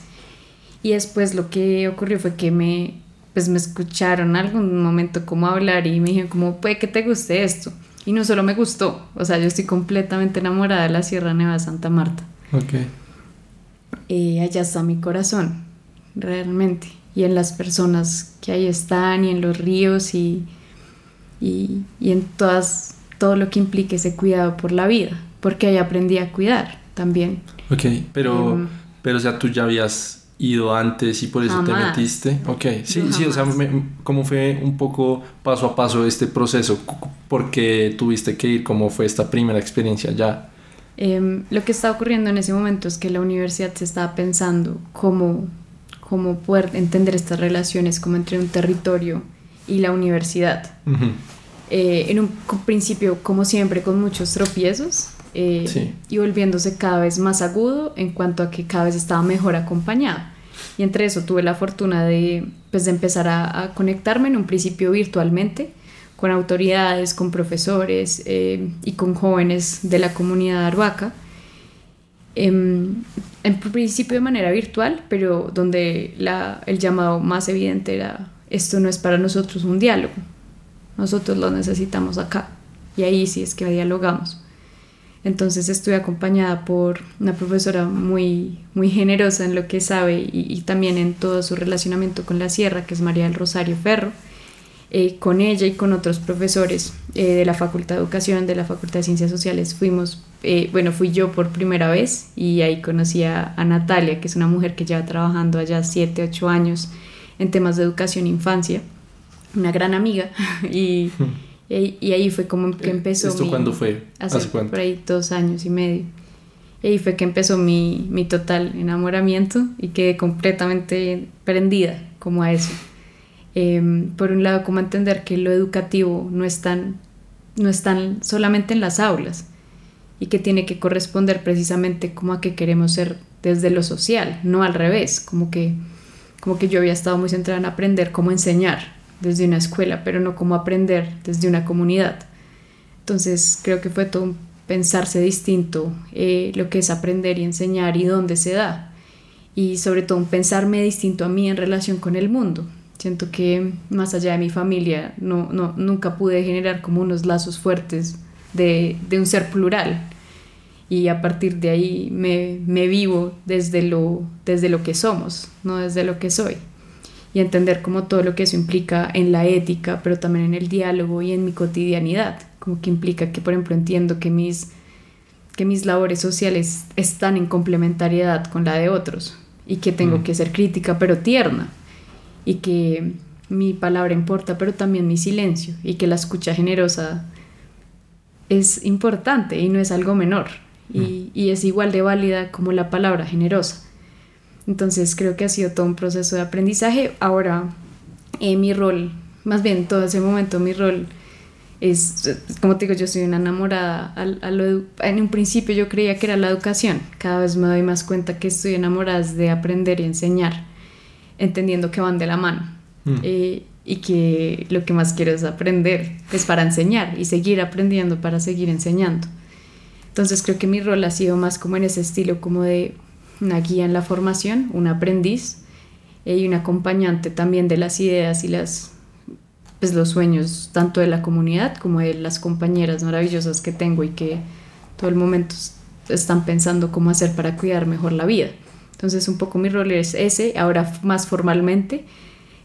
y después lo que ocurrió fue que me, pues me escucharon algún momento como hablar y me dijeron como, puede que te guste esto. Y no solo me gustó, o sea, yo estoy completamente enamorada de la Sierra Nevada Santa Marta. Ok. Y allá está mi corazón, realmente. Y en las personas que ahí están y en los ríos y, y, y en todas, todo lo que implique ese cuidado por la vida, porque ahí aprendí a cuidar también. Ok, pero, em, pero o sea, tú ya habías ido antes y por eso te metiste. Ok, sí, sí, o sea, ¿cómo fue un poco paso a paso este proceso? ¿Por qué tuviste que ir? ¿Cómo fue esta primera experiencia ya? Em, lo que está ocurriendo en ese momento es que la universidad se estaba pensando cómo, cómo poder entender estas relaciones como entre un territorio y la universidad. Eh, en un principio, como siempre, con muchos tropiezos, eh, y volviéndose cada vez más agudo en cuanto a que cada vez estaba mejor acompañado. Y entre eso tuve la fortuna de, pues, de empezar a, conectarme en un principio virtualmente con autoridades, con profesores eh, y con jóvenes de la comunidad arbaca. En, en, principio de manera virtual, pero donde la, el llamado más evidente era, esto no es para nosotros un diálogo, nosotros lo necesitamos acá. Y ahí sí es que dialogamos. Entonces estuve acompañada por una profesora muy, muy generosa en lo que sabe y, también en todo su relacionamiento con la sierra, que es María del Rosario Ferro. Eh, con ella y con otros profesores eh, de la Facultad de Educación, de la Facultad de Ciencias Sociales, fuimos, eh, bueno, fui yo por primera vez y ahí conocí a, Natalia, que es una mujer que lleva trabajando allá 7, 8 años en temas de educación e infancia, una gran amiga y... Y, ahí fue como que empezó. ¿Esto cuándo fue? Hace, ¿Hace cuánto? Por ahí dos años y medio. Y ahí fue que empezó mi, mi total enamoramiento y quedé completamente prendida como a eso. Em, por un lado, como entender que lo educativo no es, tan, no es tan solamente en las aulas y que tiene que corresponder precisamente como a que queremos ser desde lo social, no al revés, como que, como que yo había estado muy centrada en aprender cómo enseñar desde una escuela, pero no como aprender desde una comunidad. Entonces creo que fue todo un pensarse distinto eh, lo que es aprender y enseñar y dónde se da. Y sobre todo un pensarme distinto a mí en relación con el mundo. Siento que más allá de mi familia no, no, nunca pude generar como unos lazos fuertes de, de un ser plural. y a partir de ahí me, me, vivo desde lo, desde lo que somos, no desde lo que soy. Y entender como todo lo que eso implica en la ética, pero también en el diálogo y en mi cotidianidad. Como que implica que, por ejemplo, entiendo que mis, que mis labores sociales están en complementariedad con la de otros y que tengo mm. que ser crítica, pero tierna. Y que mi palabra importa, pero también mi silencio. Y que la escucha generosa es importante y no es algo menor y, es igual de válida como la palabra generosa. Entonces creo que ha sido todo un proceso de aprendizaje. Ahora eh, mi rol, más bien todo ese momento mi rol es, como te digo, yo soy una enamorada. en un principio yo creía que era la educación. Cada vez me doy más cuenta que estoy enamorada de aprender y enseñar, entendiendo que van de la mano. Mm. Eh, y que lo que más quiero es aprender, es para enseñar y seguir aprendiendo para seguir enseñando. Entonces creo que mi rol ha sido más como en ese estilo, como de una guía en la formación, un aprendiz eh, y un acompañante también de las ideas y las, pues, los sueños tanto de la comunidad como de las compañeras maravillosas que tengo y que todo el momento están pensando cómo hacer para cuidar mejor la vida. Entonces un poco mi rol es ese, ahora más formalmente,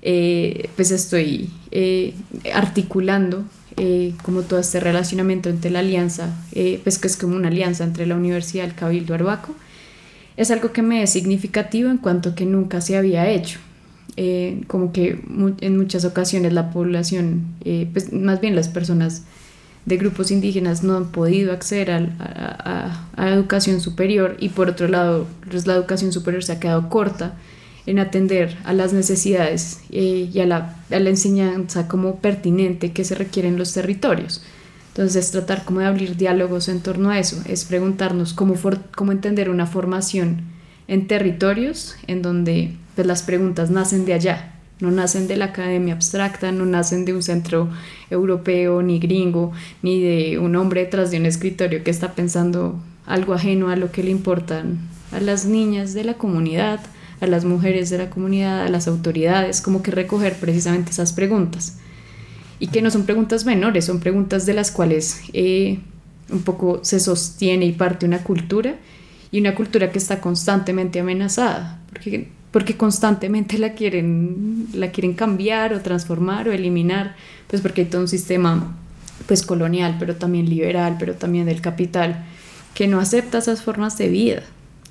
eh, pues estoy eh, articulando eh, como todo este relacionamiento entre la alianza, eh, pues que es como una alianza entre la Universidad del Cabildo Arbaco, es algo que me es significativo en cuanto que nunca se había hecho. Eh, como que en muchas ocasiones la población, pues más bien las personas de grupos indígenas no han podido acceder a, a, educación superior y por otro lado pues la educación superior se ha quedado corta en atender a las necesidades eh, y la, a la, enseñanza como pertinente que se requiere en los territorios. Entonces, es tratar como de abrir diálogos en torno a eso, es preguntarnos cómo, cómo entender una formación en territorios en donde pues, las preguntas nacen de allá, no nacen de la academia abstracta, no nacen de un centro europeo, ni gringo, ni de un hombre detrás de un escritorio que está pensando algo ajeno a lo que le importan a las niñas de la comunidad, a las mujeres de la comunidad, a las autoridades, como que recoger precisamente esas preguntas. Y que no son preguntas menores, son preguntas de las cuales eh, un poco se sostiene y parte una cultura y una cultura que está constantemente amenazada, porque, porque constantemente la quieren, la quieren cambiar o transformar o eliminar, pues porque hay todo un sistema pues colonial, pero también liberal, pero también del capital, que no acepta esas formas de vida.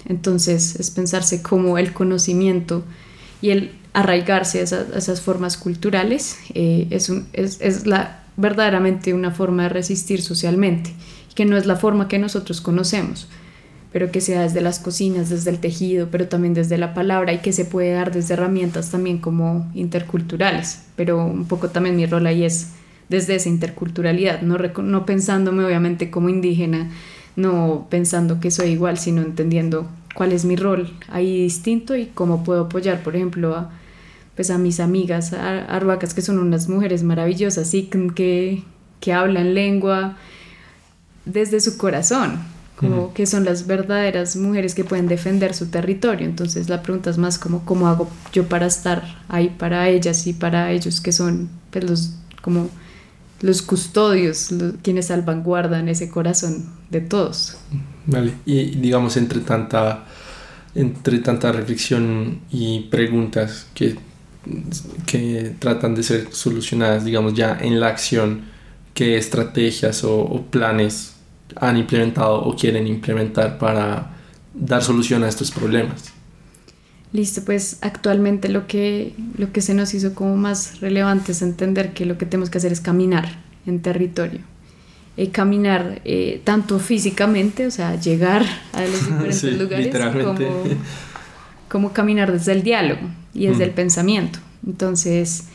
Entonces es pensarse como el conocimiento y el arraigarse a esas, formas culturales eh, es, es, la, verdaderamente una forma de resistir socialmente, que no es la forma que nosotros conocemos, pero que sea desde las cocinas, desde el tejido, pero también desde la palabra y que se puede dar desde herramientas también como interculturales, pero un poco también mi rol ahí es desde esa interculturalidad, no, no pensándome obviamente como indígena, no pensando que soy igual, sino entendiendo cuál es mi rol ahí distinto y cómo puedo apoyar, por ejemplo, a, pues a mis amigas arhuacas, que son unas mujeres maravillosas, y que, que hablan lengua desde su corazón, como que son las verdaderas mujeres que pueden defender su territorio. Entonces la pregunta es más como cómo hago yo para estar ahí para ellas y para ellos que son pues, los como los custodios, quienes salvaguardan ese corazón de todos. Vale, y digamos entre tanta, entre tanta reflexión y preguntas que, que tratan de ser solucionadas, digamos ya en la acción, ¿qué estrategias o, planes han implementado o quieren implementar para dar solución a estos problemas? Listo, pues actualmente lo que, lo que se nos hizo como más relevante es entender que lo que tenemos que hacer es caminar en territorio. Eh, caminar eh, tanto físicamente, o sea, llegar a los diferentes lugares, como, como, caminar desde el diálogo y desde el mm. pensamiento. Entonces,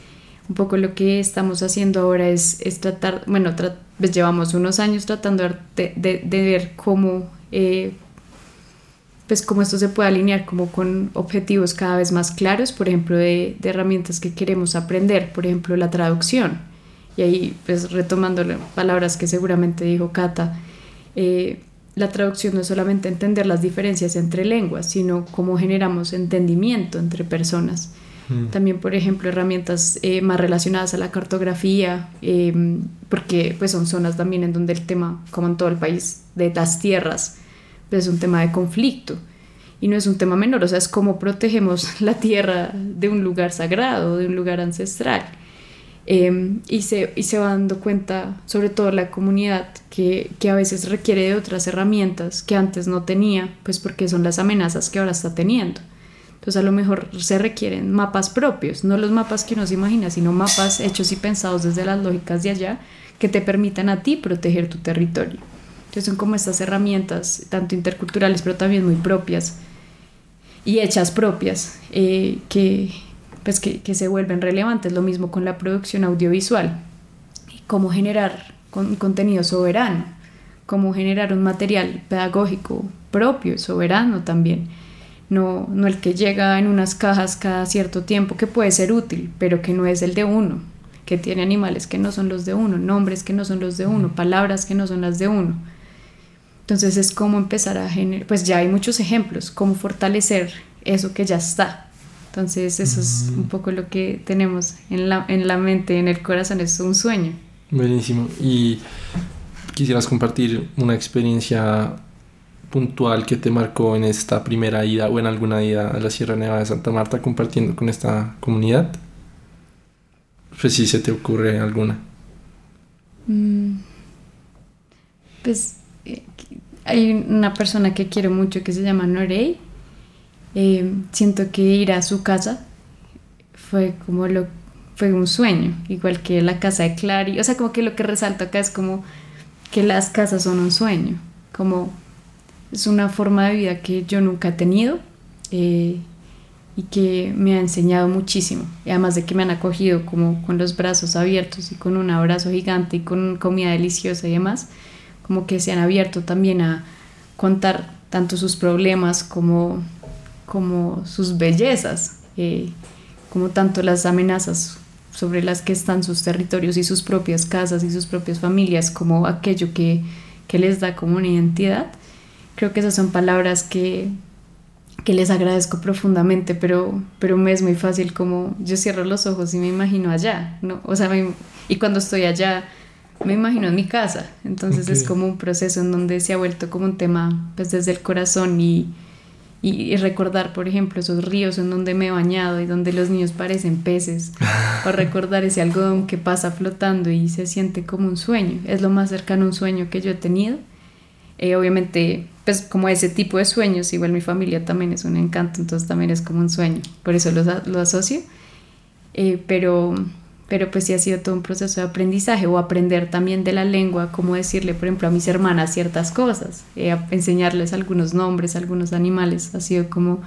un poco lo que estamos haciendo ahora es, es tratar, bueno, pues llevamos unos años tratando de, de, ver cómo eh, pues cómo esto se puede alinear como con objetivos cada vez más claros, por ejemplo, de, herramientas que queremos aprender, por ejemplo, la traducción. Y ahí, pues retomando palabras que seguramente dijo Cata, eh, la traducción no es solamente entender las diferencias entre lenguas, sino cómo generamos entendimiento entre personas. Mm. También, por ejemplo, herramientas eh, más relacionadas a la cartografía, em, porque pues son zonas también en donde el tema, como en todo el país, de las tierras, es un tema de conflicto y no es un tema menor, o sea, es cómo protegemos la tierra de un lugar sagrado, de un lugar ancestral. Em, y, se, y se va dando cuenta, sobre todo la comunidad, que, que, a veces requiere de otras herramientas que antes no tenía, pues porque son las amenazas que ahora está teniendo. Entonces a lo mejor se requieren mapas propios, no los mapas que uno se imagina, sino mapas hechos y pensados desde las lógicas de allá que te permitan a ti proteger tu territorio. Entonces son como estas herramientas, tanto interculturales, pero también muy propias y hechas propias, eh, que, pues que, que, se vuelven relevantes. Lo mismo con la producción audiovisual, cómo generar con, contenido soberano, cómo generar un material pedagógico propio, soberano también. No, no el que llega en unas cajas cada cierto tiempo, que puede ser útil, pero que no es el de uno, que tiene animales que no son los de uno, nombres que no son los de uno, palabras que no son las de uno. Entonces es como empezar a generar, pues ya hay muchos ejemplos, cómo fortalecer eso que ya está. Entonces eso es mm. un poco lo que tenemos en la, en la mente, en el corazón, es un sueño. Buenísimo. Y quisieras compartir una experiencia puntual que te marcó en esta primera ida o en alguna ida a la Sierra Nevada de Santa Marta compartiendo con esta comunidad? Pues si se te ocurre alguna. Mm. Pues eh, hay una persona que quiero mucho que se llama Norey. Eh, siento que ir a su casa fue como lo fue un sueño, igual que la casa de Clary. O sea, como que lo que resalto acá es como que las casas son un sueño, como es una forma de vida que yo nunca he tenido eh, y que me ha enseñado muchísimo. Y además de que me han acogido como con los brazos abiertos y con un abrazo gigante y con comida deliciosa y demás, como que se han abierto también a contar tanto sus problemas como, como sus bellezas, eh, como tanto las amenazas sobre las que están sus territorios y sus propias casas y sus propias familias, como aquello que, que les da como una identidad. Creo que esas son palabras que, que les agradezco profundamente, pero, pero me es muy fácil como yo cierro los ojos y me imagino allá, ¿no? O sea, y cuando estoy allá me imagino en mi casa, entonces es como un proceso en donde se ha vuelto como un tema pues desde el corazón y, y, recordar, por ejemplo, esos ríos en donde me he bañado y donde los niños parecen peces, o recordar ese algodón que pasa flotando y se siente como un sueño, es lo más cercano a un sueño que yo he tenido. Eh, obviamente, pues como ese tipo de sueños, igual mi familia también es un encanto, entonces también es como un sueño, por eso lo, lo asocio. Eh, pero pero pues sí ha sido todo un proceso de aprendizaje o aprender también de la lengua, cómo decirle, por ejemplo, a mis hermanas ciertas cosas, eh, enseñarles algunos nombres, algunos animales, ha sido como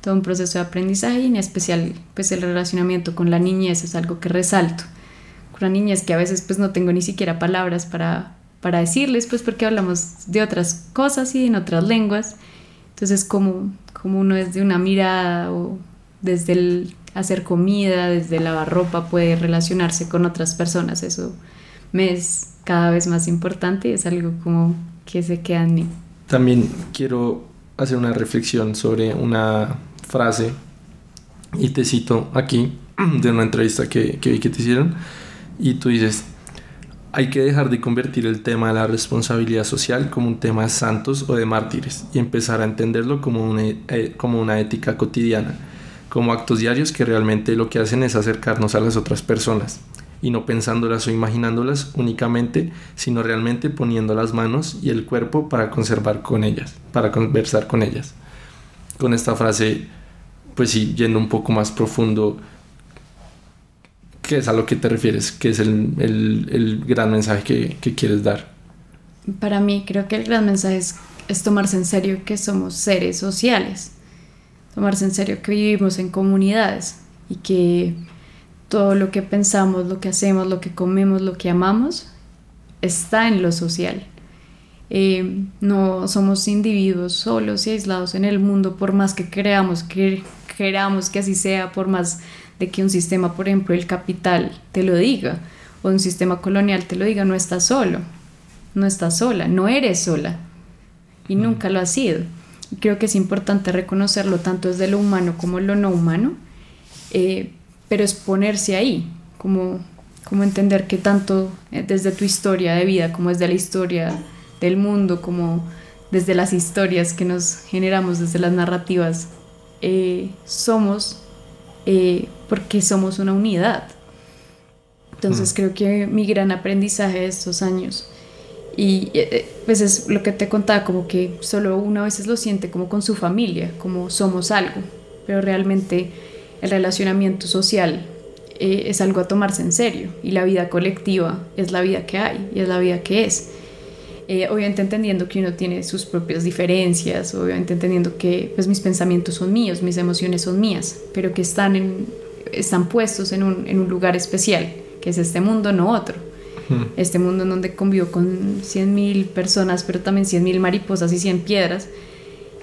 todo un proceso de aprendizaje y en especial pues el relacionamiento con la niñez es algo que resalto. Con la niñez que a veces pues no tengo ni siquiera palabras para, para decirles, pues porque hablamos de otras cosas y en otras lenguas, entonces como, como uno desde una mirada o desde el hacer comida, desde lavar ropa, puede relacionarse con otras personas. Eso me es cada vez más importante y es algo como que se queda en mí. También quiero hacer una reflexión sobre una frase y te cito aquí de una entrevista que, que vi que te hicieron y tú dices, hay que dejar de convertir el tema de la responsabilidad social como un tema de santos o de mártires y empezar a entenderlo como una, eh, como una ética cotidiana como actos diarios que realmente lo que hacen es acercarnos a las otras personas y no pensándolas o imaginándolas únicamente, sino realmente poniendo las manos y el cuerpo para conservar con ellas, para conversar con ellas. Con esta frase, pues sí, yendo un poco más profundo, ¿qué es a lo que te refieres? ¿Qué es el, el, el gran mensaje que, que, quieres dar? Para mí creo que el gran mensaje es, es tomarse en serio que somos seres sociales tomarse en serio que vivimos en comunidades y que todo lo que pensamos, lo que hacemos, lo que comemos, lo que amamos, está en lo social. Eh, no somos individuos solos y aislados en el mundo por más que creamos que queramos que así sea, por más de que un sistema, por ejemplo, el capital te lo diga o un sistema colonial te lo diga, no estás solo, no estás sola, no eres sola y nunca lo has sido creo que es importante reconocerlo tanto desde lo humano como lo no humano, eh, pero es ponerse ahí, como, como entender que tanto eh, desde tu historia de vida como desde la historia del mundo, como desde las historias que nos generamos, desde las narrativas, eh, somos eh, porque somos una unidad. Entonces mm. creo que mi gran aprendizaje de estos años, y eh, pues es lo que te contaba, como que solo uno a veces lo siente como con su familia, como somos algo, pero realmente el relacionamiento social es algo a tomarse en serio y la vida colectiva es la vida que hay y es la vida que es. Eh, obviamente entendiendo que uno tiene sus propias diferencias, obviamente entendiendo que pues, mis pensamientos son míos, mis emociones son mías, pero que están, están puestos en un, en un lugar especial, que es este mundo, no otro. Este mundo en donde convivo con 100.000 personas, pero también 100.000 mariposas y 100 piedras,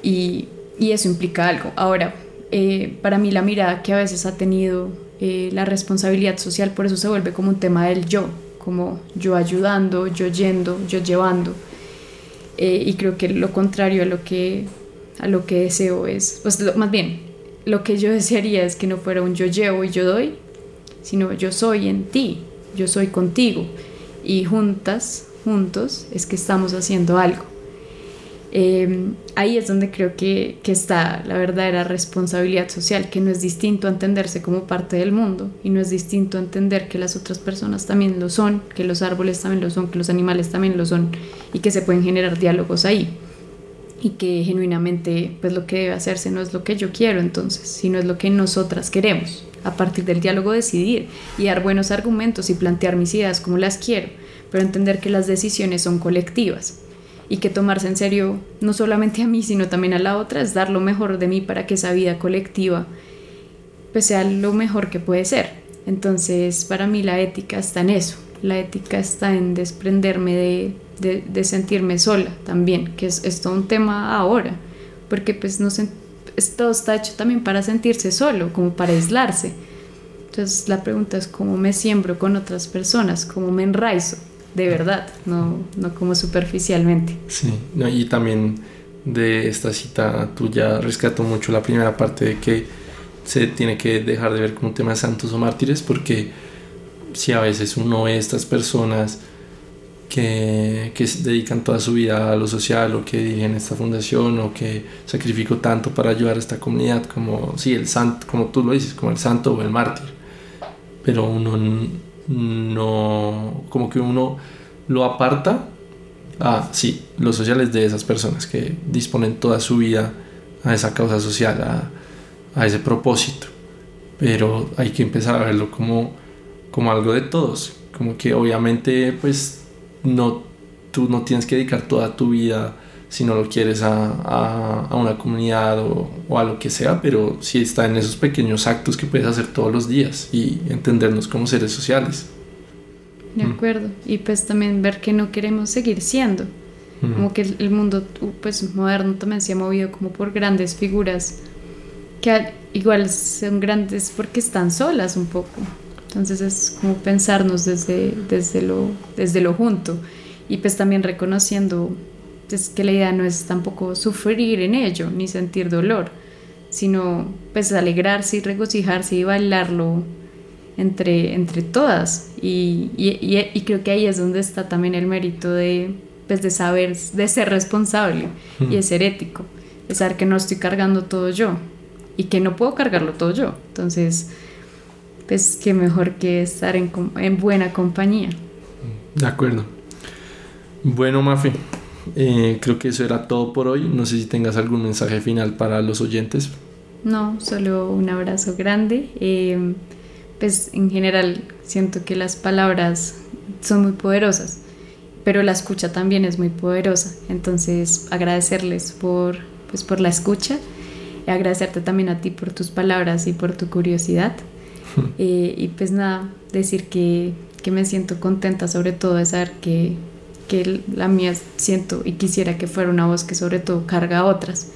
y, y eso implica algo. Ahora, eh, para mí la mirada que a veces ha tenido eh, la responsabilidad social, por eso se vuelve como un tema del yo, como yo ayudando, yo yendo, yo llevando. Eh, y creo que lo contrario a lo que, a lo que deseo es, pues más bien, lo que yo desearía es que no fuera un yo llevo y yo doy, sino yo soy en ti, yo soy contigo. Y juntas, juntos, es que estamos haciendo algo. Em, ahí es donde creo que, que, está la verdadera responsabilidad social, que no es distinto entenderse como parte del mundo y no es distinto entender que las otras personas también lo son, que los árboles también lo son, que los animales también lo son y que se pueden generar diálogos ahí y que genuinamente pues lo que debe hacerse no es lo que yo quiero entonces, sino es lo que nosotras queremos. A partir del diálogo decidir y dar buenos argumentos y plantear mis ideas como las quiero, pero entender que las decisiones son colectivas y que tomarse en serio no solamente a mí, sino también a la otra, es dar lo mejor de mí para que esa vida colectiva pues sea lo mejor que puede ser. Entonces, para mí la ética está en eso, la ética está en desprenderme de, de, sentirme sola también, que es, es, todo un tema ahora, porque pues no se, todo está hecho también para sentirse solo, como para aislarse. Entonces la pregunta es cómo me siembro con otras personas, cómo me enraizo de verdad, no, no como superficialmente. Sí, y también de esta cita tuya rescato mucho la primera parte de que se tiene que dejar de ver como un tema de santos o mártires, porque si a veces uno ve estas personas que, que dedican toda su vida a lo social o que dirigen esta fundación o que sacrificó tanto para ayudar a esta comunidad, como, sí, el santo, como tú lo dices, como el santo o el mártir, pero uno no, como que uno lo aparta a, sí, los sociales de esas personas que disponen toda su vida a esa causa social, a, a ese propósito. Pero hay que empezar a verlo como, como algo de todos, como que obviamente pues no, tú no tienes que dedicar toda tu vida si no lo quieres a, a, una comunidad o, o, a lo que sea, pero sí está en esos pequeños actos que puedes hacer todos los días y entendernos como seres sociales. De mm. acuerdo, y pues también ver que no queremos seguir siendo, mm. como que el mundo pues moderno también se ha movido como por grandes figuras que igual son grandes porque están solas un poco. Entonces es como pensarnos desde, desde, lo, desde lo junto y pues también reconociendo es que la idea no es tampoco sufrir en ello, ni sentir dolor, sino pues alegrarse y regocijarse y bailarlo entre, entre todas. Y, y, creo que ahí es donde está también el mérito de, pues, de saber, de ser responsable y de ser ético, de saber que no estoy cargando todo yo y que no puedo cargarlo todo yo. Entonces, pues qué mejor que estar en, en buena compañía. De acuerdo. Bueno, Mafe, eh, creo que eso era todo por hoy. No sé si tengas algún mensaje final para los oyentes. No, solo un abrazo grande. Eh, pues en general siento que las palabras son muy poderosas, pero la escucha también es muy poderosa. Entonces agradecerles por, pues, por la escucha y agradecerte también a ti por tus palabras y por tu curiosidad. Y pues nada, decir que, que me siento contenta sobre todo de saber que que la mía siento y quisiera que fuera una voz que sobre todo carga a otras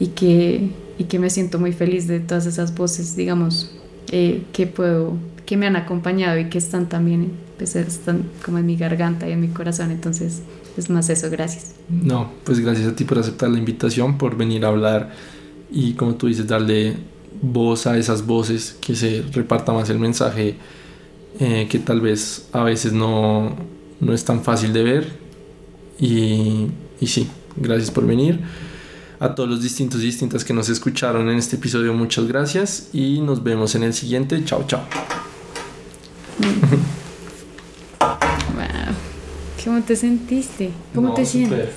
y que, y que me siento muy feliz de todas esas voces, digamos, eh, que puedo, que me han acompañado y que están también, pues están como en mi garganta y en mi corazón, entonces es más eso, gracias. No, pues gracias a ti por aceptar la invitación, por venir a hablar y como tú dices, darle voz a esas voces, que se reparta más el mensaje, eh, que tal vez a veces no, no es tan fácil de ver y, y sí, gracias por venir. A todos los distintos y distintas que nos escucharon en este episodio, muchas gracias y nos vemos en el siguiente. Chao, chao. Wow. ¿Cómo te sentiste? ¿Cómo No, te sientes?